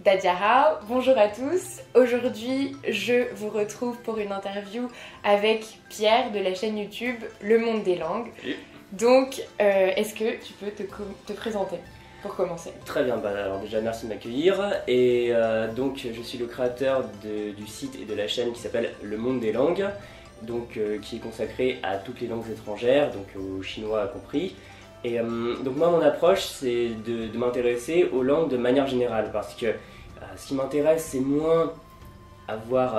Dadia Hao. Bonjour à tous. Aujourd'hui, je vous retrouve pour une interview avec Pierre de la chaîne YouTube Le Monde des Langues. Donc, euh, est-ce que tu peux te, te, présenter pour commencer? Très bien, bah, alors déjà merci de m'accueillir. Et euh, donc, je suis le créateur du site et de la chaîne qui s'appelle Le Monde des Langues, donc, euh, qui est consacré à toutes les langues étrangères, donc au chinois compris. Et donc moi mon approche c'est de, m'intéresser aux langues de manière générale parce que ce qui m'intéresse c'est moins avoir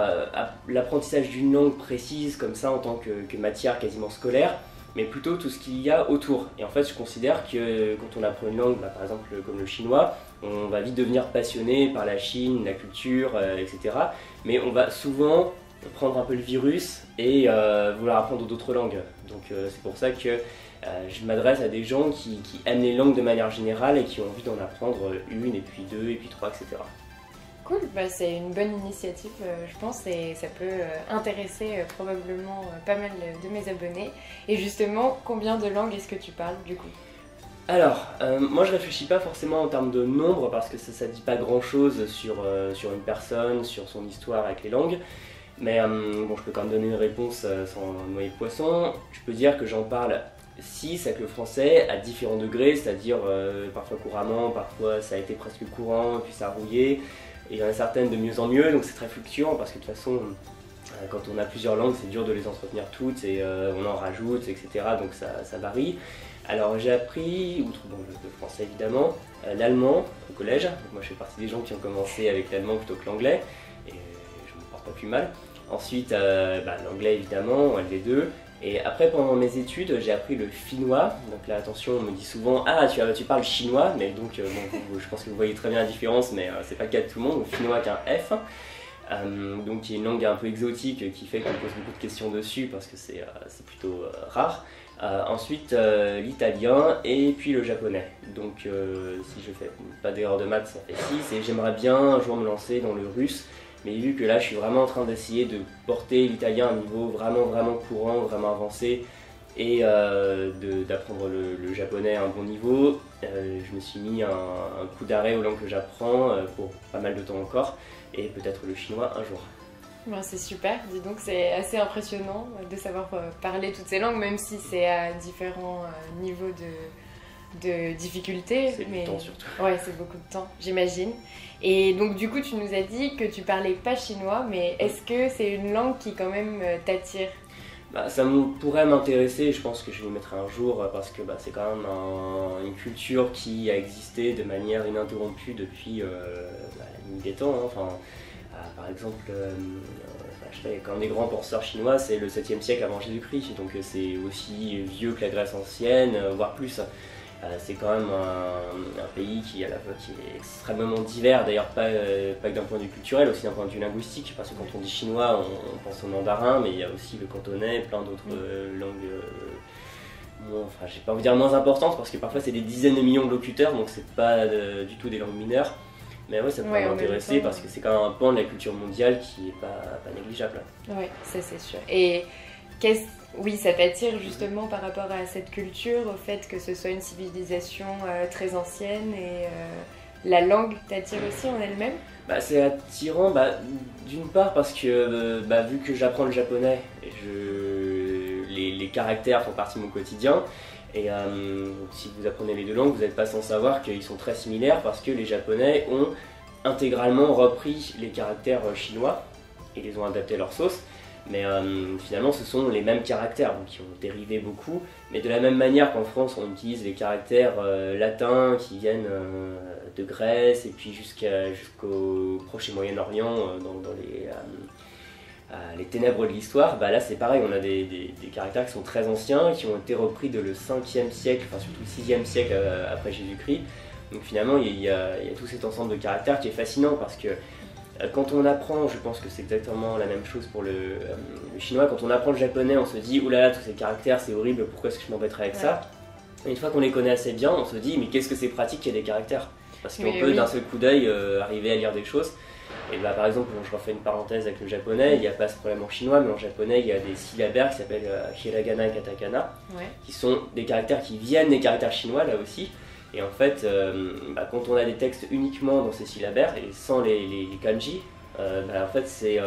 l'apprentissage d'une langue précise comme ça en tant que matière quasiment scolaire, mais plutôt tout ce qu'il y a autour. Et en fait, je considère que quand on apprend une langue, bah, par exemple comme le chinois, on va vite devenir passionné par la Chine, la culture, euh, etc. Mais on va souvent prendre un peu le virus et euh, vouloir apprendre d'autres langues. Donc euh, c'est pour ça que je m'adresse à des gens qui, qui, aiment les langues de manière générale et qui ont envie d'en apprendre une, et puis deux, et puis trois, etc. Cool, bah, c'est une bonne initiative, euh, je pense, et ça peut euh, intéresser euh, probablement pas mal de mes abonnés. Et justement, combien de langues est-ce que tu parles du coup? Alors, moi je réfléchis pas forcément en termes de nombre parce que ça, ne dit pas grand chose sur, sur une personne, sur son histoire avec les langues. Mais bon, je peux quand même donner une réponse sans noyer de poisson. Je peux dire que j'en parle 6 avec le français à différents degrés, c'est-à-dire parfois couramment, parfois ça a été presque courant, puis ça a rouillé. Et il y en a certaines de mieux en mieux, donc c'est très fluctuant parce que de toute façon, euh, quand on a plusieurs langues, c'est dur de les entretenir toutes et euh, on en rajoute, etc. Donc ça, varie. Alors j'ai appris, outre le, français évidemment, euh, l'allemand au collège. moi je fais partie des gens qui ont commencé avec l'allemand plutôt que l'anglais et je me porte pas plus mal. Ensuite, bah, l'anglais évidemment, LV2. Et après, pendant mes études, j'ai appris le finnois. Donc là, attention, on me dit souvent Ah, tu, parles chinois, mais donc euh, je pense que vous voyez très bien la différence, mais euh, c'est pas le cas de tout le monde. Le finnois avec un F. Euh, donc qui est une langue un peu exotique qui fait qu'on pose beaucoup de questions dessus parce que c'est plutôt rare. ensuite l'italien et puis le japonais. Donc si je fais pas d'erreur de maths, ça fait 6 et j'aimerais bien un jour me lancer dans le russe mais vu que là, je suis vraiment en train d'essayer de porter l'italien à un niveau vraiment, vraiment courant, vraiment avancé, et euh, d'apprendre le, japonais à un bon niveau, euh, je me suis mis un, coup d'arrêt aux langues que j'apprends euh, pour pas mal de temps encore, et peut-être le chinois un jour. c'est super, dis donc c'est assez impressionnant de savoir parler toutes ces langues, même si c'est à différents niveaux de, de difficultés. C'est mais... temps surtout. Ouais, c'est beaucoup de temps, j'imagine. Et donc du coup, tu nous as dit que tu parlais pas chinois, mais est-ce que c'est une langue qui quand même euh, t'attire? Bah, ça pourrait m'intéresser, je pense que je vais y mettre un jour parce que bah, c'est quand même une culture qui a existé de manière ininterrompue depuis euh, bah, la nuit des temps. Hein. Enfin, euh, par exemple, euh, je sais, quand des grands penseurs chinois, c'est le 7e siècle avant Jésus-Christ, donc c'est aussi vieux que la Grèce ancienne, voire plus. Euh, c'est quand même un, pays qui, à la fois, qui est extrêmement divers, d'ailleurs pas, euh, pas que d'un point de vue culturel, aussi d'un point de vue linguistique, parce que quand on dit chinois, on, pense au mandarin, mais il y a aussi le cantonais, plein d'autres mm. euh, langues enfin, j'ai pas envie de dire moins importantes parce que parfois c'est des dizaines de millions de locuteurs donc c'est pas du tout des langues mineures. Mais ouais, ça pourrait m'intéresser parce que c'est quand même un pan de la culture mondiale qui est pas, pas négligeable. Oui, ça c'est sûr. Et oui, ça t'attire justement par rapport à cette culture, au fait que ce soit une civilisation euh, très ancienne et euh, la langue t'attire aussi en elle-même? Bah, C'est attirant bah, d'une part parce que euh, bah, vu que j'apprends le japonais, les, caractères font partie de mon quotidien. Et si vous apprenez les deux langues, vous n'êtes pas sans savoir qu'ils sont très similaires parce que les japonais ont intégralement repris les caractères chinois et les ont adaptés à leur sauce. Mais euh, finalement, ce sont les mêmes caractères, donc qui ont dérivé beaucoup. Mais de la même manière qu'en France, on utilise les caractères euh, latins qui viennent euh, de Grèce et puis jusqu'au Proche et Moyen-Orient, dans, les, ténèbres de l'histoire, bah là c'est pareil, on a des, caractères qui sont très anciens, qui ont été repris de le 5e siècle, enfin surtout le 6e siècle après Jésus-Christ. Donc finalement, il y, a, tout cet ensemble de caractères qui est fascinant parce que quand on apprend, je pense que c'est exactement la même chose pour euh, le, chinois, quand on apprend le japonais, on se dit oulala, tous ces caractères, c'est horrible, pourquoi est-ce que je m'embêterais avec ça Et une fois qu'on les connaît assez bien, on se dit mais qu'est-ce que c'est pratique qu'il y ait des caractères Parce qu'on peut d'un seul coup d'œil euh, arriver à lire des choses. Et bah, par exemple, je refais une parenthèse avec le japonais, il n'y a pas ce problème en chinois, mais en japonais, il y a des syllabaires qui s'appellent hiragana et katakana, qui sont des caractères qui viennent des caractères chinois là aussi, Et en fait, bah, quand on a des textes uniquement dans ces syllabaires et sans les, kanji, bah, en fait c'est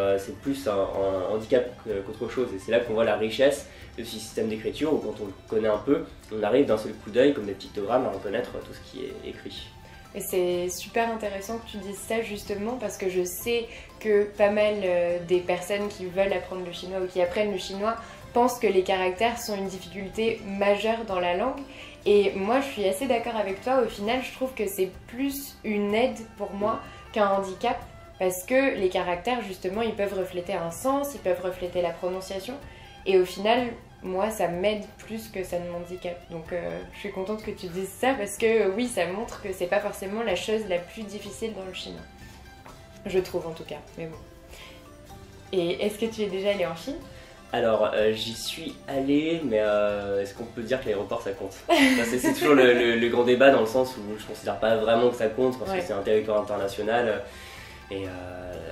plus un, handicap qu'autre chose. Et c'est là qu'on voit la richesse de ce système d'écriture où quand on le connaît un peu, on arrive d'un seul coup d'œil, comme des pictogrammes, à reconnaître tout ce qui est écrit. Et c'est super intéressant que tu dises ça justement parce que je sais que pas mal euh, des personnes qui veulent apprendre le chinois ou qui apprennent le chinois pensent que les caractères sont une difficulté majeure dans la langue. Et moi, je suis assez d'accord avec toi. Au final, je trouve que c'est plus une aide pour moi qu'un handicap parce que les caractères, justement, ils peuvent refléter un sens, ils peuvent refléter la prononciation. Et au final, moi, ça m'aide plus que ça ne m'handicape. Donc, euh, je suis contente que tu dises ça parce que oui, ça montre que c'est pas forcément la chose la plus difficile dans le chinois. Je trouve en tout cas, mais bon. Et est-ce que tu es déjà allé en Chine? Alors, euh, j'y suis allé, mais euh, est-ce qu'on peut dire que l'aéroport ça compte? C'est toujours le, grand débat dans le sens où je considère pas vraiment que ça compte parce que c'est un territoire international. Et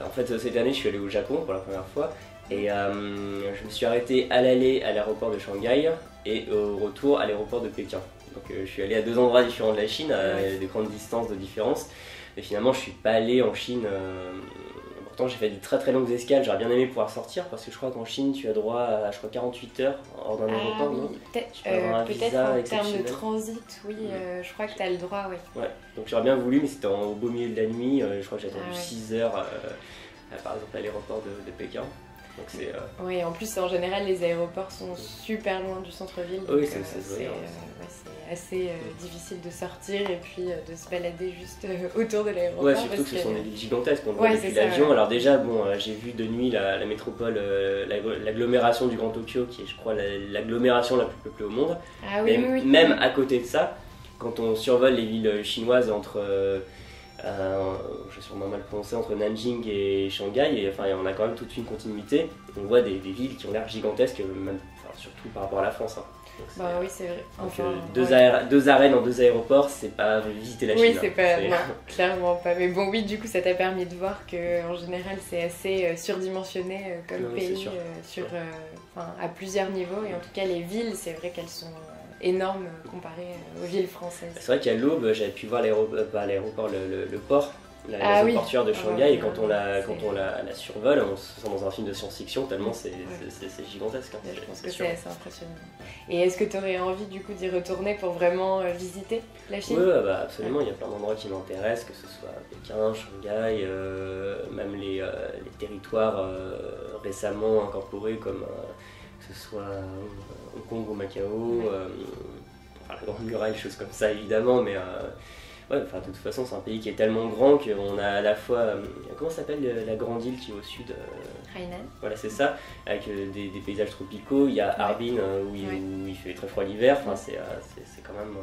en fait, cette année, je suis allé au Japon pour la première fois et euh, je me suis arrêté à l'aller à l'aéroport de Shanghai et au retour à l'aéroport de Pékin. Donc euh, je suis allé à deux endroits différents de la Chine, à des grandes distances de différence. Et finalement, je suis pas allé en Chine. Euh, pourtant, j'ai fait des très très longues escales. J'aurais bien aimé pouvoir sortir parce que je crois qu'en Chine, tu as droit à je crois 48 heures hors d'un ah aéroport, non Peut-être en termes de transit, oui, je crois que tu as le droit, oui. Ouais, donc j'aurais bien voulu, mais c'était au beau milieu de la nuit. je crois que j'ai attendu 6 ah heures, par exemple, à l'aéroport de Pékin. Euh, oui, en plus, en général, les aéroports sont super loin du centre-ville. Oui, c'est euh, euh, assez difficile de sortir et puis de se balader juste autour de l'aéroport. Ouais, surtout que ce sont des villes gigantesques. On voit depuis l'avion. Alors, déjà, bon, j'ai vu de nuit la, métropole, l'agglomération du Grand Tokyo, qui est, je crois, l'agglomération la, plus peuplée au monde. Ah oui, oui, Même à côté de ça, quand on survole les villes chinoises entre euh, je vais sûrement mal prononcer, entre Nanjing et Shanghai, et enfin on a quand même toute une continuité. On voit des, villes qui ont l'air gigantesques, même, surtout par rapport à la France. Hein. bah oui, c'est vrai. Enfin, deux, deux, arènes en deux aéroports, c'est pas visiter la Chine. Oui, c'est pas, non, clairement pas. Mais bon, oui, du coup, ça t'a permis de voir que en général, c'est assez euh, surdimensionné euh, comme pays, sur, à plusieurs niveaux. Et en tout cas, les villes, c'est vrai qu'elles sont énorme comparé aux villes françaises. C'est vrai qu'à l'aube, j'avais pu voir l'aéroport, le, le, port, la, ah, de ah Shanghai, et quand on, la, quand on la, survole, on se sent dans un film de science-fiction tellement c'est gigantesque. Hein, je pense que c'est assez impressionnant. Et est-ce que tu aurais envie du coup d'y retourner pour vraiment euh, visiter la Chine? Oui, bah, absolument. Il y a plein d'endroits qui m'intéressent, que ce soit Pékin, Shanghai, euh, même les, euh, les territoires récemment incorporés comme que ce soit Hong Kong ou Macao, euh, enfin, la Grande Muraille, choses comme ça évidemment, mais euh, ouais, enfin, de toute façon c'est un pays qui est tellement grand qu'on a à la fois, euh, comment s'appelle la grande île qui est au sud Hainan. Voilà c'est ça, avec des, paysages tropicaux, il y a Harbin où, il, fait très froid l'hiver, enfin, c'est quand même,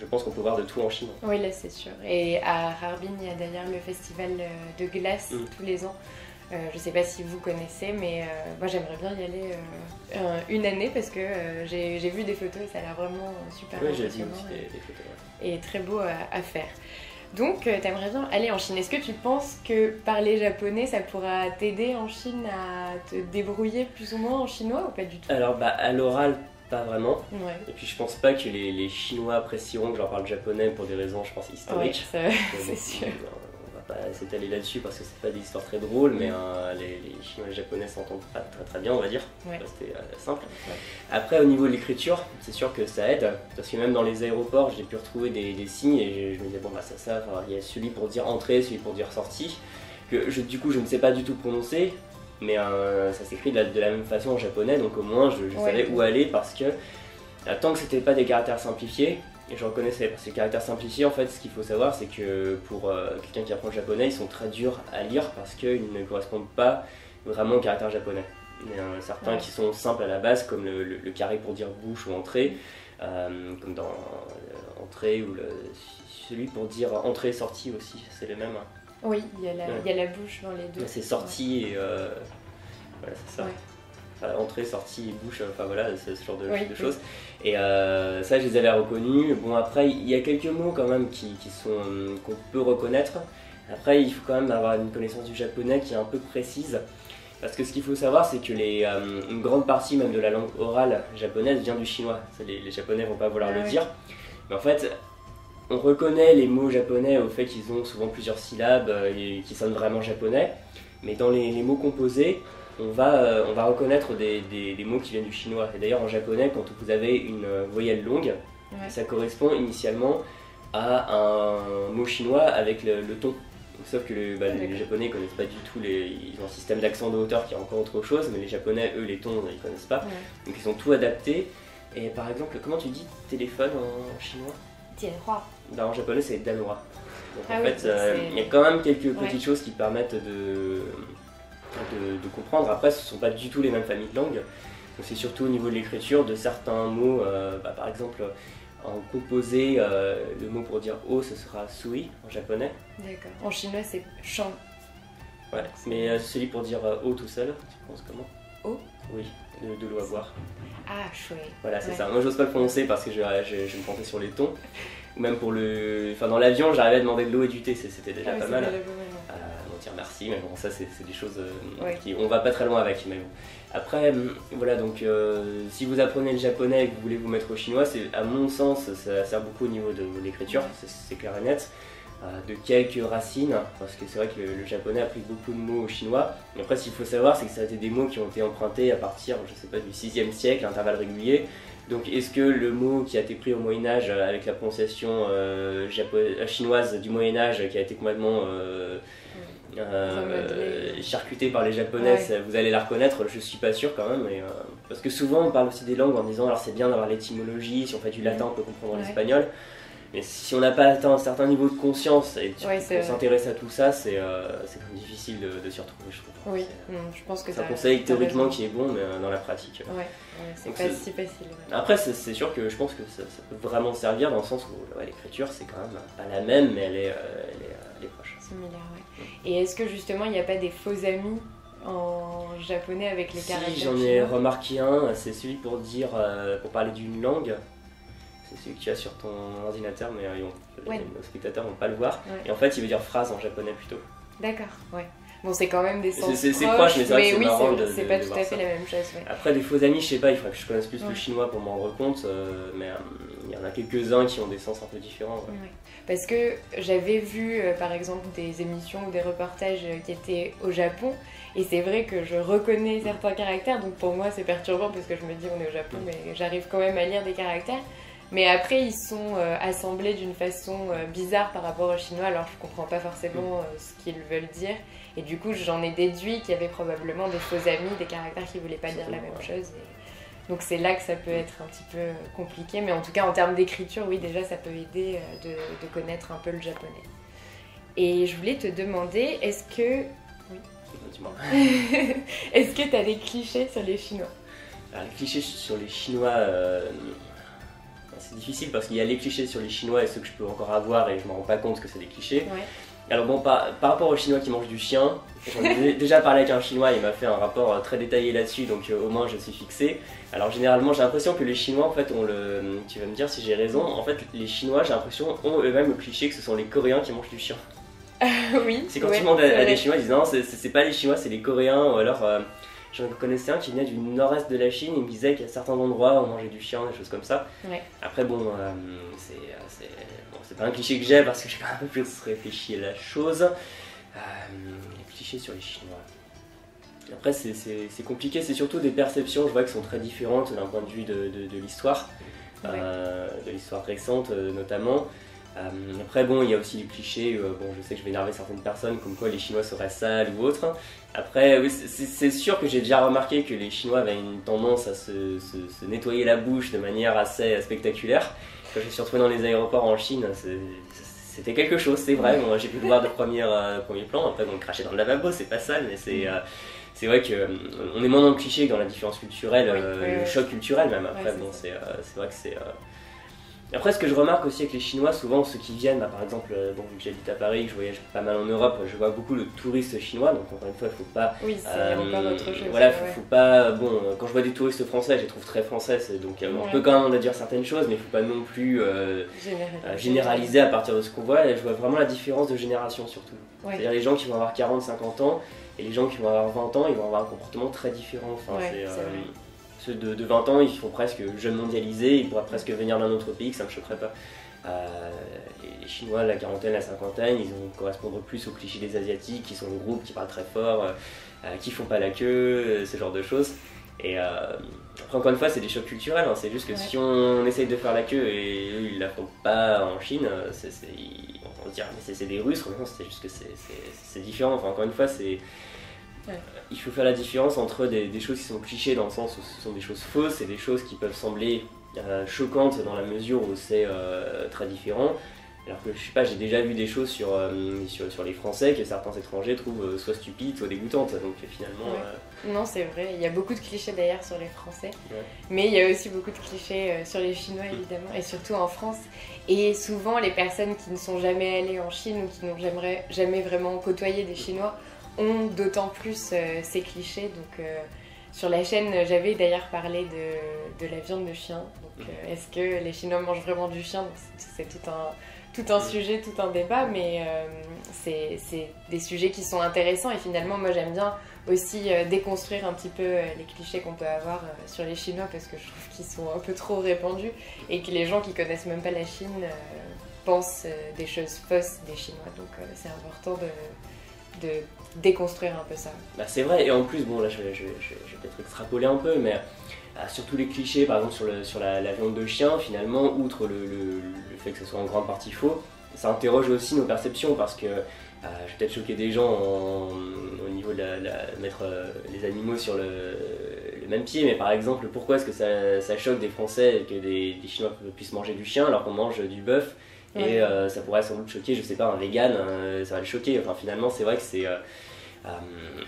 je pense qu'on peut voir de tout en Chine. Oui là c'est sûr, et à Harbin il y a d'ailleurs le festival de glace mm. tous les ans. Euh, je ne sais pas si vous connaissez, mais euh, moi j'aimerais bien y aller euh, une année parce que j'ai vu des photos et ça a l'air vraiment super oui, impressionnant. Des, des photos, et, très beau à, faire. Donc, tu aimerais bien aller en Chine. Est-ce que tu penses que parler japonais, ça pourra t'aider en Chine à te débrouiller plus ou moins en chinois ou pas du tout? Alors, bah, à l'oral, pas vraiment. Et puis, je pense pas que les, Chinois apprécieront que je leur parle japonais pour des raisons, je pense, historiques. c'est sûr pas s'étaler là-dessus parce que c'est pas des histoires très drôles, mais euh, les, Chinois et les Japonais s'entendent pas très très bien, on va dire. C'était euh, simple. Après, au niveau de l'écriture, c'est sûr que ça aide parce que même dans les aéroports, j'ai pu retrouver des, signes et je, me disais, bon, bah ça, ça, il y a celui pour dire entrée, celui pour dire sortie, que je, du coup, je ne sais pas du tout prononcer, mais euh, ça s'écrit de, la même façon en japonais, donc au moins je, savais où aller parce que tant que c'était pas des caractères simplifiés, et je reconnaissais, parce que les caractères simplifiés, en fait, ce qu'il faut savoir, c'est que pour euh, quelqu'un qui apprend le japonais, ils sont très durs à lire parce qu'ils ne correspondent pas vraiment au caractère japonais. Il y en a certains qui sont simples à la base, comme le, carré pour dire bouche ou entrée, euh, comme dans euh, entrée, ou celui pour dire entrée, sortie aussi, c'est le même. Hein. Oui, il y, a la, bouche dans les deux. C'est sortie et. voilà, c'est ça entrée, sortie, bouche, enfin voilà, ce, genre de, choses. Et euh, ça, je les avais reconnus. Bon, après, il y a quelques mots quand même qui, sont qu'on peut reconnaître. Après, il faut quand même avoir une connaissance du japonais qui est un peu précise. Parce que ce qu'il faut savoir, c'est que les, euh, une grande partie même de la langue orale japonaise vient du chinois. Les, les Japonais vont pas vouloir ah le dire. Mais en fait, on reconnaît les mots japonais au fait qu'ils ont souvent plusieurs syllabes et qui sonnent vraiment japonais, mais dans les, mots composés, on va, on va reconnaître des, mots qui viennent du chinois. Et d'ailleurs en japonais, quand vous avez une voyelle longue, ça correspond initialement à un mot chinois avec le, ton. sauf que bah, les japonais connaissent pas du tout les. Ils ont un système d'accent de hauteur qui est encore autre chose, mais les japonais, eux, les tons, ils connaissent pas. Donc ils ont tout adapté. Et par exemple, comment tu dis téléphone en chinois? Tianhua. Bah, en japonais, c'est danhua. Donc en ah fait, euh, il y a quand même quelques petites choses qui permettent de, de, comprendre. Après, ce ne sont pas du tout les mêmes familles de langues. Donc c'est surtout au niveau de l'écriture de certains mots. Euh, bah, par exemple, en composé, euh, le mot pour dire eau, ce sera sui en japonais. D'accord. En chinois, c'est shan. Ouais, mais celui pour dire eau tout seul, tu penses comment Eau Oui, de, l'eau à boire. Ah, chouette. Voilà, c'est ça. Moi, j'ose pas le prononcer parce que je, je, je me plantais sur les tons ou même pour le. Enfin, dans l'avion, j'arrivais à demander de l'eau et du thé, c'était déjà ah pas mal. Euh, dire merci, mais bon, ça, c'est des choses euh, qui. On va pas très loin avec, mais bon. Après, hum, voilà, donc euh, si vous apprenez le japonais et que vous voulez vous mettre au chinois, c'est à mon sens, ça sert beaucoup au niveau de l'écriture, c'est clair et net de quelques racines, parce que c'est vrai que le, japonais a pris beaucoup de mots au chinois. Et après, ce qu'il faut savoir, c'est que ça a été des mots qui ont été empruntés à partir, je sais pas, du 6e siècle, à intervalles réguliers. Donc est-ce que le mot qui a été pris au Moyen Âge euh, avec la prononciation euh, euh, chinoise du Moyen Âge qui a été complètement charcuté par les Japonais, vous allez la reconnaître Je suis pas sûr quand même. parce que souvent on parle aussi des langues en disant alors c'est bien d'avoir l'étymologie, si on fait du latin on peut comprendre l'espagnol. Mais si on n'a pas atteint un certain niveau de conscience et de s'intéresser à tout ça, c'est euh, difficile de, s'y retrouver, je trouve. Oui, je pense que c'est un conseil théoriquement qui est bon, mais euh, dans la pratique. Ouais, c'est pas si facile. Après, c'est sûr que je pense que ça, peut vraiment servir dans le sens où l'écriture, c'est quand même pas la même, mais elle est, euh, elle est, proche. Similaire, ouais. Et est-ce que justement, il n'y a pas des faux amis en japonais avec les caractères Si, j'en ai remarqué un, c'est celui pour dire, pour parler d'une langue c'est celui que tu as sur ton ordinateur, mais euh, nos spectateurs vont pas le voir. Et en fait, il veut dire phrase en japonais plutôt. D'accord, ouais. Bon, c'est quand même des sens C'est proche, mais c'est vrai que oui, marrant C'est pas tout à fait la même chose. Après, des faux amis, je sais pas, il faudrait que je connaisse plus le chinois pour m'en rendre compte, euh, mais euh, il y en a quelques-uns qui ont des sens un peu différents. Parce que j'avais vu, par exemple, des émissions ou des reportages qui étaient au Japon, et c'est vrai que je reconnais certains caractères, donc pour moi c'est perturbant parce que je me dis on est au Japon, mais j'arrive quand même à lire des caractères. Mais après, ils sont euh, assemblés d'une façon euh, bizarre par rapport au chinois, alors je comprends pas forcément euh, ce qu'ils veulent dire. Et du coup, j'en ai déduit qu'il y avait probablement des faux amis, des caractères qui voulaient pas dire la même chose. Donc c'est là que ça peut être un petit peu compliqué. Mais en tout cas, en termes d'écriture, oui, déjà, ça peut aider de, de, connaître un peu le japonais. Et je voulais te demander, est-ce que... Oui. est-ce que tu as des clichés sur les Chinois? Alors, Les clichés sur les Chinois c'est difficile parce qu'il y a les clichés sur les Chinois et ceux que je peux encore avoir et je me rends pas compte que c'est des clichés. Alors bon, par, par, rapport aux Chinois qui mangent du chien, j'en ai déjà parlé avec un Chinois, il m'a fait un rapport euh, très détaillé là-dessus, donc euh, au moins je suis fixé. Alors généralement j'ai l'impression que les Chinois, en fait, ont le... Tu vas me dire si j'ai raison, en fait les Chinois, j'ai l'impression, ont eux-mêmes le cliché que ce sont les Coréens qui mangent du chien. oui. C'est quand tu demandes à, des Chinois, ils disent non, c'est pas les Chinois, c'est les Coréens, ou alors... Euh, J'en connaissais un qui venait du nord-est de la Chine, il me disait qu'il y a certains endroits où on mangeait du chien, des choses comme ça. Après, bon, euh, euh, c'est pas un cliché que j'ai parce que j'ai quand même un peu plus réfléchi à la chose. Euh, les clichés sur les Chinois. Après, c'est compliqué, c'est surtout des perceptions, je vois, qui sont très différentes d'un point de vue de, de, l'histoire, de l'histoire récente notamment. Après, bon, il y a aussi les clichés, bon, je sais que je vais énerver certaines personnes, comme quoi les Chinois seraient sales ou autres. Après, oui, c'est sûr que j'ai déjà remarqué que les Chinois avaient une tendance à se, nettoyer la bouche de manière assez spectaculaire. Quand je suis retrouvé dans les aéroports en Chine, c'était quelque chose, c'est vrai. Moi, j'ai pu le voir de premier, euh, premier plan. Après, donc, cracher dans le lavabo, c'est pas sale, mais c'est. Euh, c'est vrai qu'on euh, est moins dans le cliché que dans la différence culturelle, le choc culturel même. Après, bon, c'est vrai que c'est après, ce que je remarque aussi avec les Chinois, souvent ceux qui viennent, bah, par exemple, euh, bon, vu que j'habite à Paris, que je voyage pas mal en Europe, je vois beaucoup de touristes chinois, donc encore une fois, il faut pas. Oui, c'est euh, autre chose. Voilà, faut, faut, pas. Bon, euh, quand je vois des touristes français, je les trouve très français, donc on peut quand même en dire certaines choses, mais il faut pas non plus généraliser à partir de ce qu'on voit. Et je vois vraiment la différence de génération surtout. C'est-à-dire les gens qui vont avoir 40, 50 ans et les gens qui vont avoir 20 ans, ils vont avoir un comportement très différent. Enfin, Ceux de, 20 ans, ils font presque jeunes mondialisés, ils pourraient presque venir d'un autre pays, que ça ne me choquerait pas. les Chinois, la quarantaine, la cinquantaine, ils vont correspondre plus aux clichés des Asiatiques, qui sont le groupe, qui parlent très fort, qui font pas la queue, ce genre de choses. Et après, encore une fois, c'est des chocs culturels. Hein. C'est juste que si on essaye de faire la queue et eux, ils la font pas en Chine, on se dirait, mais c'est, des Russes. c'est juste que c'est, différent. Enfin, encore une fois, c'est. Il faut faire la différence entre des, choses qui sont clichés dans le sens où ce sont des choses fausses et des choses qui peuvent sembler euh, choquantes dans la mesure où c'est euh, très différent. Alors que je sais pas, j'ai déjà vu des choses sur, euh, sur, sur, les Français que certains étrangers trouvent soit stupides, soit dégoûtantes. Donc finalement. Non, c'est vrai. Il y a beaucoup de clichés d'ailleurs sur les Français. Mais il y a aussi beaucoup de clichés sur les Chinois mm. évidemment, et surtout en France. Et souvent, les personnes qui ne sont jamais allées en Chine ou qui n'ont jamais, jamais vraiment côtoyé des Chinois ont d'autant plus ces clichés. Donc sur la chaîne, j'avais d'ailleurs parlé de, de, la viande de chien. Donc mm. est-ce que les Chinois mangent vraiment du chien C'est tout un tout un sujet, tout un débat, mais euh, c'est des sujets qui sont intéressants et finalement moi j'aime bien aussi euh, déconstruire un petit peu euh, les clichés qu'on peut avoir sur les Chinois parce que je trouve qu'ils sont un peu trop répandus et que les gens qui connaissent même pas la Chine pensent des choses fausses des Chinois. Donc c'est important de, de, déconstruire un peu ça. Bah, c'est vrai, et en plus, bon là je vais, peut-être extrapoler un peu, mais sur tous les clichés, par exemple sur, la, viande de chien, finalement, outre le fait que ce soit en grande partie faux, ça interroge aussi nos perceptions parce que euh, je vais peut-être choquer des gens au niveau de mettre euh, les animaux sur le, même pied, mais par exemple, pourquoi est-ce que ça, choque des Français que des, Chinois puissent manger du chien alors qu'on mange du bœuf et euh, ça pourrait sans doute choquer, je sais pas, un vegan, ça va le choquer. Enfin, finalement, c'est vrai que c'est euh,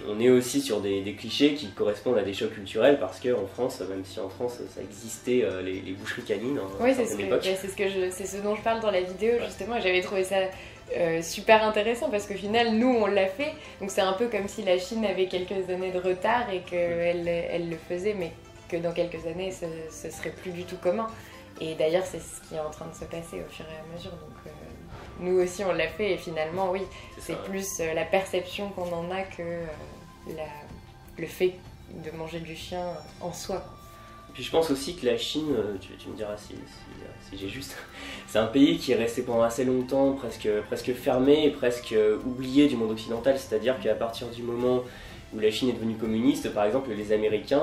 on est aussi sur des, clichés qui correspondent à des chocs culturels parce qu'en France, même si en France ça existait euh, les, boucheries canines en oui, c'est ce, que, c'est ce, dont je parle dans la vidéo justement. J'avais trouvé ça euh, super intéressant parce qu'au final, nous on l'a fait. Donc c'est un peu comme si la Chine avait quelques années de retard et qu'elle elle le faisait, mais que dans quelques années ce, ce serait plus du tout commun. Et d'ailleurs, c'est ce qui est en train de se passer au fur et à mesure. Donc, nous aussi on l'a fait et finalement oui, c'est plus euh, la perception qu'on en a que euh, le fait de manger du chien en soi. Puis je pense aussi que la Chine, euh, tu, me diras si, j'ai juste, c'est un pays qui est resté pendant assez longtemps presque, presque fermé et presque oublié du monde occidental, c'est-à-dire qu'à partir du moment où la Chine est devenue communiste, par exemple, les Américains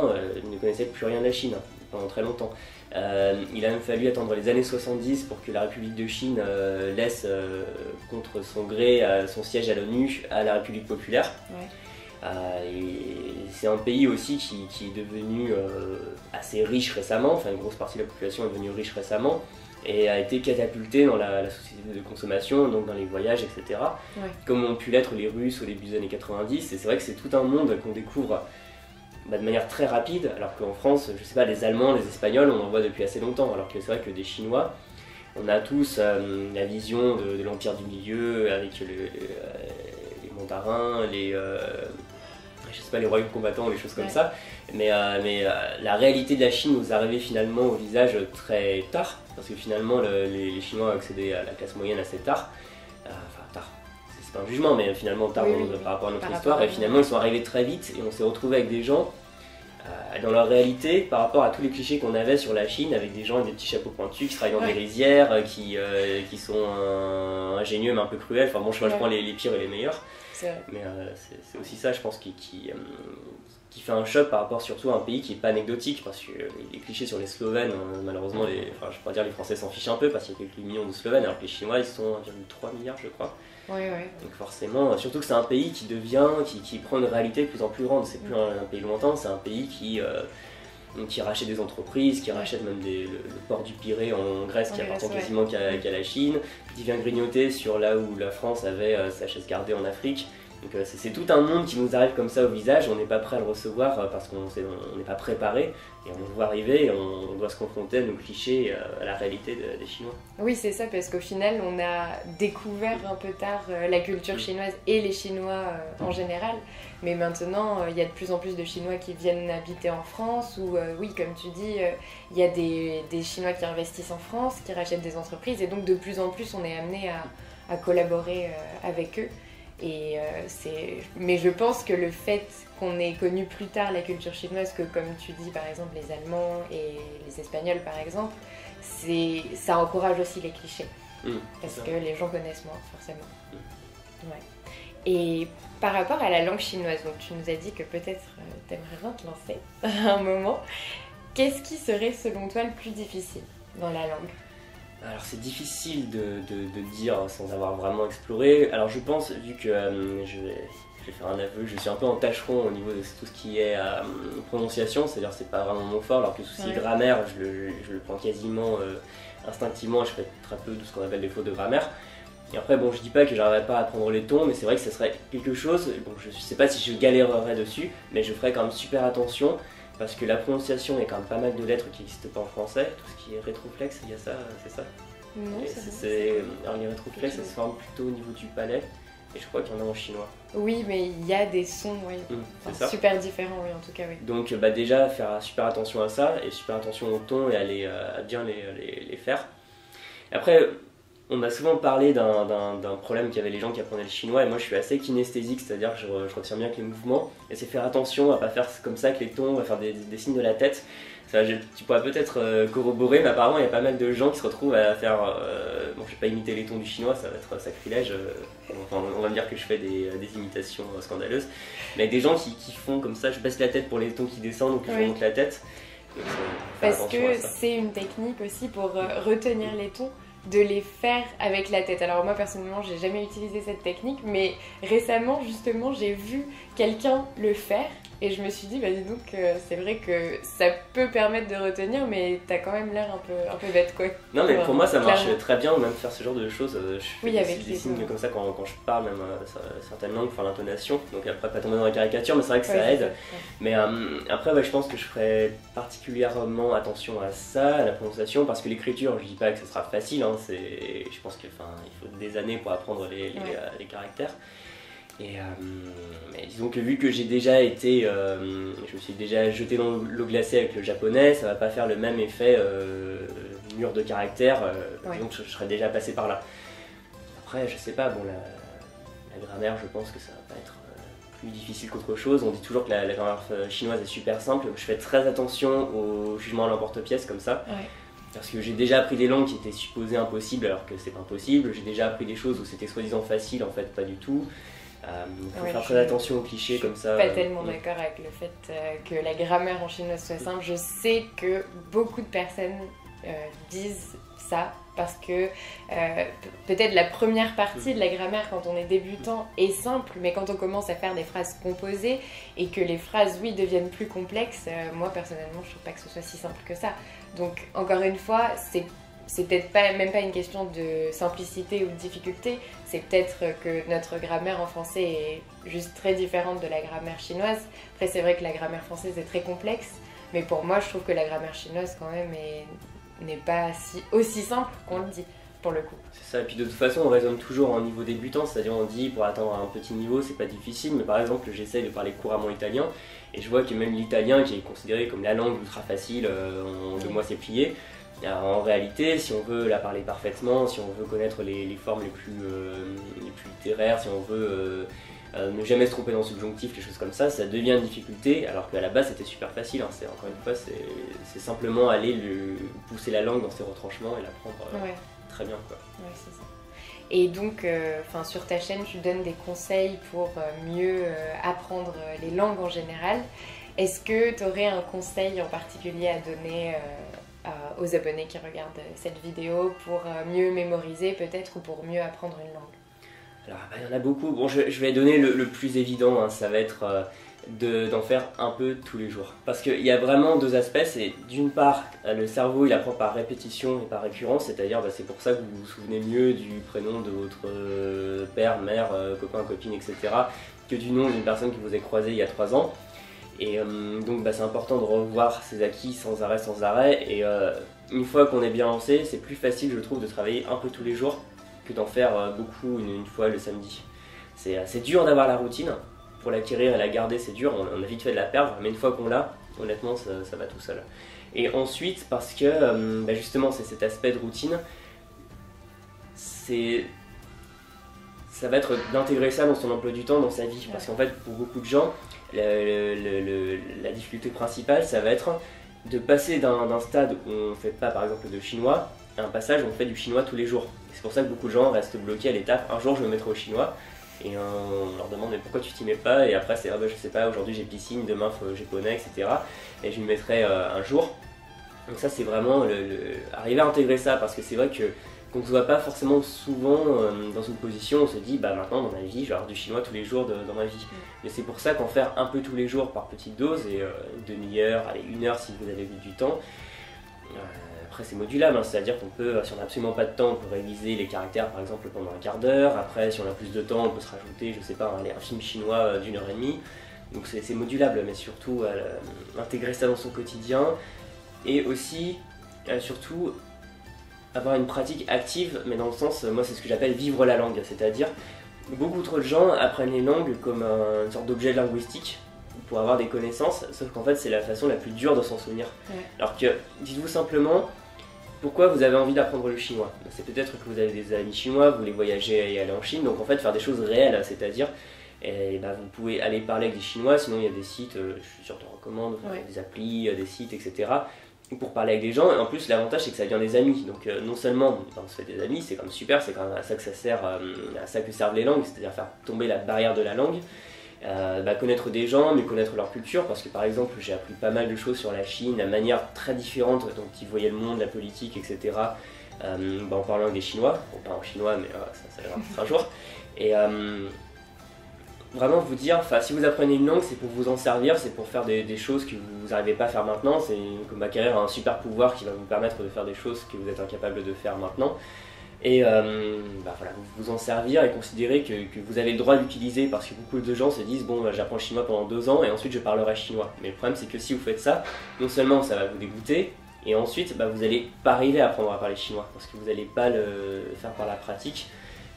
ne connaissaient plus rien de la Chine pendant très longtemps. Euh, il a même fallu attendre les années 70 pour que la République de Chine euh, laisse euh, contre son gré son siège à l'ONU à la République populaire. c'est un pays aussi qui, est devenu assez riche récemment, enfin une grosse partie de la population est devenue riche récemment et a été catapulté dans la, société de consommation, donc dans les voyages, etc. Comme ont pu l'être les Russes au début des années 90. Et c'est vrai que c'est tout un monde qu'on découvre bah, de manière très rapide, alors qu'en France, je sais pas, les Allemands, les Espagnols, on en voit depuis assez longtemps, alors que c'est vrai que des Chinois, on a tous euh, la vision de, l'Empire du Milieu avec les mandarins, les, euh, je sais pas, les royaumes combattants, les choses comme ça. Mais, euh, mais la réalité de la Chine nous arrivée finalement au visage très tard, parce que finalement les, Chinois ont accédé à la classe moyenne assez tard. enfin, tard, c'est pas un jugement, mais finalement tard par rapport à notre histoire. Et finalement, ils sont arrivés très vite et on s'est retrouvé avec des gens euh, dans leur réalité par rapport à tous les clichés qu'on avait sur la Chine avec des gens avec des petits chapeaux pointus qui travaillent dans des rizières, euh, qui, euh, qui sont ingénieux mais un peu cruels. Enfin bon, je, je prends les, les, pires et les meilleurs. Mais c'est aussi ça, je pense, qui, qui, qui, fait un choc par rapport surtout à un pays qui n'est pas anecdotique parce que les clichés sur les Slovènes, malheureusement, les, enfin, je pourrais dire les Français s'en fichent un peu parce qu'il y a quelques millions de Slovènes alors que les Chinois ils sont 1,3 milliards je crois. Donc forcément, surtout que c'est un pays qui devient, qui, prend une réalité de plus en plus grande. C'est plus un, pays lointain, c'est un pays qui, euh, qui rachète des entreprises, qui rachète même des, le, port du Pirée en Grèce, qui appartient quasiment qu'à la Chine, qui vient grignoter sur là où la France avait euh, sa chaise gardée en Afrique. Donc euh, c'est tout un monde qui nous arrive comme ça au visage, on n'est pas prêt à le recevoir euh, parce qu'on n'est pas préparé et on le voit arriver et on, doit se confronter à nos clichés, euh, à la réalité des Chinois. Oui, c'est ça, parce qu'au final, on a découvert un peu tard la culture mm. chinoise et les Chinois en général. Mais maintenant, il y a de plus en plus de Chinois qui viennent habiter en France, ou oui, comme tu dis, il y a des, des, Chinois qui investissent en France, qui rachètent des entreprises, et donc de plus en plus, on est amené à, à collaborer avec eux. Et c'est... Mais je pense que le fait qu'on ait connu plus tard la culture chinoise que, comme tu dis, par exemple, les Allemands et les Espagnols, par exemple, c'est... ça encourage aussi les clichés. Mmh, parce que les gens connaissent moins, forcément. Mmh. Ouais. Et par rapport à la langue chinoise, donc tu nous as dit que peut-être tu aimerais bien te lancer à un moment. Qu'est-ce qui serait selon toi le plus difficile dans la langue? Alors c'est difficile de, dire sans avoir vraiment exploré. Alors je pense, vu que euh, je, vais, faire un aveu, je suis un peu en tâcheron au niveau de tout ce qui est euh, prononciation, c'est-à-dire c'est pas vraiment mon fort, alors que le souci grammaire, je le, prends quasiment euh, instinctivement, je fais très peu de ce qu'on appelle des fautes de grammaire. Et après, bon, je dis pas que j'arriverai pas à prendre les tons, mais c'est vrai que ce serait quelque chose. Bon, je sais pas si je galérerais dessus, mais je ferais quand même super attention parce que la prononciation est quand même pas mal de lettres qui n'existent pas en français. Tout ce qui est rétroflexe, il y a ça, c'est ça Non, c'est. Alors les rétroflexes, ça se forme plutôt au niveau du palais. Et je crois qu'il y en a en chinois. Oui, mais il y a des sons, oui. Mmh, super différents, oui, en tout cas, oui. Donc, bah, déjà, faire super attention à ça, et super attention au ton et à, les, euh, à bien les, les, les faire. Après, on m'a souvent parlé d'un problème qu'avaient les gens qui apprenaient le chinois, et moi je suis assez kinesthésique, c'est-à-dire que je, retiens bien que les mouvements, et c'est faire attention à pas faire comme ça que les tons, à faire des, signes de la tête. Ça, tu pourrais peut-être euh, corroborer, mais apparemment il y a pas mal de gens qui se retrouvent à faire. Euh, bon, je vais pas imiter les tons du chinois, ça va être sacrilège. Euh, on va me dire que je fais des, imitations scandaleuses. Mais des gens qui, font comme ça, je baisse la tête pour les tons qui descendent, donc je monte la tête. Parce que c'est une technique aussi pour retenir les tons de les faire avec la tête. Alors moi personnellement, j'ai jamais utilisé cette technique, mais récemment justement, j'ai vu quelqu'un le faire et je me suis dit, bah dis donc, euh, c'est vrai que ça peut permettre de retenir, mais t'as quand même l'air un peu, un peu bête quoi. Non, mais pour moi ça marche très bien, même faire ce genre de choses. Euh, je fais oui, avec des signes comme ça quand, quand, je parle, même euh, certaines langues, enfin l'intonation. Donc après, pas tomber dans la caricature, mais c'est vrai que ça aide. Mais après, ouais, je pense que je ferai particulièrement attention à ça, à la prononciation, parce que l'écriture, je dis pas que ce sera facile, hein, je pense qu'il faut des années pour apprendre les, les caractères. Et euh, mais disons que vu que j'ai déjà été, euh, je me suis déjà jeté dans l'eau glacée avec le japonais, ça va pas faire le même effet euh, mur de caractère, donc je, serais déjà passé par là. Après, je sais pas, bon, la, grammaire, je pense que ça va pas être plus difficile qu'autre chose. On dit toujours que la, grammaire chinoise est super simple, je fais très attention au jugement à l'emporte-pièce comme ça. Parce que j'ai déjà appris des langues qui étaient supposées impossibles alors que c'est impossible. J'ai déjà appris des choses où c'était soi-disant facile, en fait pas du tout. Euh, il faut faire très attention aux clichés comme ça. Je suis pas tellement d'accord avec le fait euh, que la grammaire en chinois soit simple. Je sais que beaucoup de personnes euh, disent ça parce que peut-être la première partie de la grammaire quand on est débutant est simple, mais quand on commence à faire des phrases composées et que les phrases, oui, deviennent plus complexes, moi personnellement, je trouve pas que ce soit si simple que ça. Donc, encore une fois, c'est c'est peut-être pas, même pas une question de simplicité ou de difficulté, c'est peut-être que notre grammaire en français est juste très différente de la grammaire chinoise. Après, c'est vrai que la grammaire française est très complexe, mais pour moi, je trouve que la grammaire chinoise, quand même, n'est pas si, aussi simple qu'on le dit. Pour le coup. C'est ça, et puis de toute façon on raisonne toujours en niveau débutant, c'est-à-dire on dit pour atteindre un petit niveau c'est pas difficile, mais par exemple j'essaye de parler couramment italien, et je vois que même l'italien qui est considéré comme la langue ultra facile, euh, en deux mois c'est plié, en réalité, si on veut la parler parfaitement, si on veut connaître les, formes les plus, euh, les plus littéraires, si on veut euh, euh, ne jamais se tromper dans le subjonctif, les choses comme ça, ça devient une difficulté, alors qu'à la base c'était super facile. Hein. C'est encore une fois, c'est simplement aller le, pousser la langue dans ses retranchements et l'apprendre très bien. Quoi. c'est ça. Et donc, sur ta chaîne, tu donnes des conseils pour mieux apprendre les langues en général. Est-ce que tu aurais un conseil en particulier à donner aux abonnés qui regardent cette vidéo pour euh, mieux mémoriser peut-être ou pour mieux apprendre une langue Alors bah, il y en a beaucoup. Bon, je, vais donner le, plus évident, hein. ça va être euh, d'en faire un peu tous les jours. Parce qu'il y a vraiment deux aspects. D'une part, le cerveau il apprend par répétition et par récurrence, c'est-à-dire bah, c'est pour ça que vous vous souvenez mieux du prénom de votre père, mère, copain, copine, etc. que du nom d'une personne que vous avez croisée il y a trois ans. Et euh, donc bah, c'est important de revoir ses acquis sans arrêt, sans arrêt. Et euh, une fois qu'on est bien lancé, c'est plus facile, je trouve, de travailler un peu tous les jours que d'en faire euh, beaucoup une, fois le samedi. C'est dur d'avoir la routine. Pour l'acquérir et la garder, c'est dur. On, a vite fait de la perdre, mais une fois qu'on l'a, honnêtement, ça, va tout seul. Et ensuite, parce que bah, justement, c'est cet aspect de routine, c'est ça va être d'intégrer ça dans son emploi du temps, dans sa vie. Parce qu'en fait, pour beaucoup de gens, la difficulté principale, ça va être de passer d'un stade où on ne fait pas, par exemple, de chinois, à un passage où on fait du chinois tous les jours. C'est pour ça que beaucoup de gens restent bloqués à l'étape un jour je me mettrai au chinois. Et on leur demande mais pourquoi tu t'y mets pas? Et après c'est ah bah, je sais pas, aujourd'hui j'ai piscine, demain faut japonais, etc. Et je me mettrai euh, un jour. Donc ça c'est vraiment le, arriver à intégrer ça parce que c'est vrai que qu'on ne se voit pas forcément souvent euh, dans une position, on se dit bah maintenant dans ma vie je vais avoir du chinois tous les jours dans ma vie. Mm. Mais c'est pour ça qu'en faire un peu tous les jours par petite dose et euh, une demi-heure, allez une heure si vous avez du temps. Euh, après c'est modulable, hein, c'est-à-dire qu'on peut, si on n'a absolument pas de temps, on peut réviser les caractères par exemple pendant un quart d'heure. Après si on a plus de temps, on peut se rajouter, je sais pas, un, un film chinois d'une heure et demie. Donc c'est modulable, mais surtout intégrer ça dans son quotidien et aussi surtout avoir une pratique active, mais dans le sens, moi c'est ce que j'appelle vivre la langue, c'est-à-dire beaucoup trop de gens apprennent les langues comme une sorte d'objet linguistique pour avoir des connaissances, sauf qu'en fait c'est la façon la plus dure de s'en souvenir. Alors que dites-vous simplement pourquoi vous avez envie d'apprendre le chinois? C'est peut-être que vous avez des amis chinois, vous voulez voyager et aller en Chine, donc en fait faire des choses réelles, c'est-à-dire et bah, vous pouvez aller parler avec des Chinois, sinon il y a des sites, euh, je suis sûr te recommande, des applis, des sites, etc pour parler avec des gens. Et en plus, l'avantage, c'est que ça devient des amis. Donc, euh, non seulement on se fait des amis, c'est comme super, c'est quand même à ça que ça sert, euh, à ça que servent les langues, c'est-à-dire faire tomber la barrière de la langue. Euh, bah, connaître des gens, mais connaître leur culture, parce que par exemple j'ai appris pas mal de choses sur la Chine, la manière très différente dont ils voyaient le monde, la politique, etc. Bah, en parlant des Chinois, bon, pas en chinois, mais ça, ça viendra un jour. Et vraiment vous dire, enfin si vous apprenez une langue, c'est pour vous en servir, c'est pour faire des, choses que vous n'arrivez pas à faire maintenant. C'est comme acquérir un super pouvoir qui va vous permettre de faire des choses que vous êtes incapable de faire maintenant. Et euh, bah voilà, vous en servir et considérer que, vous avez le droit d'utiliser parce que beaucoup de gens se disent bon bah, j'apprends chinois pendant deux ans et ensuite je parlerai chinois. Mais le problème c'est que si vous faites ça, non seulement ça va vous dégoûter, et ensuite bah, vous n'allez pas arriver à apprendre à parler chinois parce que vous n'allez pas le faire par la pratique.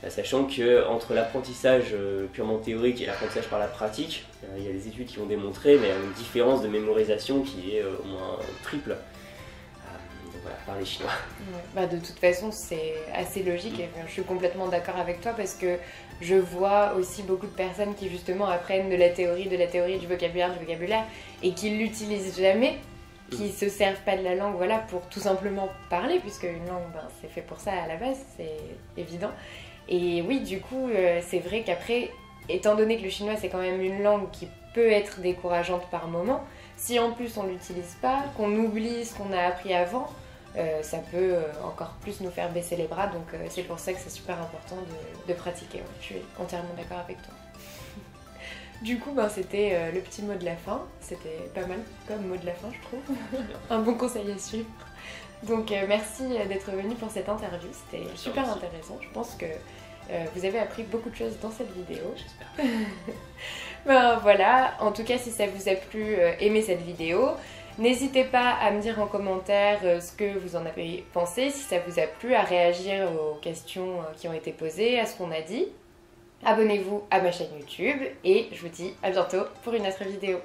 Euh, sachant que entre l'apprentissage euh, purement théorique et l'apprentissage par la pratique, euh, il y a des études qui ont démontré mais il y a une différence de mémorisation qui est au moins triple. Donc voilà, par les Chinois. Bah de toute façon, c'est assez logique et je suis complètement d'accord avec toi parce que je vois aussi beaucoup de personnes qui justement apprennent de la théorie, de la théorie, du vocabulaire, du vocabulaire et qui l'utilisent jamais qui mm. se servent pas de la langue voilà pour tout simplement parler puisque une langue ben, c'est fait pour ça à la base c'est évident et oui, du coup, euh, c'est vrai qu'après, étant donné que le chinois c'est quand même une langue qui peut être décourageante par moment, si en plus on l'utilise pas, qu'on oublie ce qu'on a appris avant, euh, ça peut euh, encore plus nous faire baisser les bras. Donc c'est pour ça que c'est super important de, pratiquer. je suis entièrement d'accord avec toi. du coup, ben, c'était le petit mot de la fin. C'était pas mal comme mot de la fin, je trouve. Un bon conseil à suivre. Donc merci d'être venu pour cette interview. C'était super intéressant. Je pense que euh, vous avez appris beaucoup de choses dans cette vidéo. J'espère. ben voilà, en tout cas si ça vous a plu, euh, aimez cette vidéo. N'hésitez pas à me dire en commentaire euh, ce que vous en avez pensé, si ça vous a plu, à réagir aux questions qui ont été posées, à ce qu'on a dit. Abonnez-vous à ma chaîne YouTube et je vous dis à bientôt pour une autre vidéo.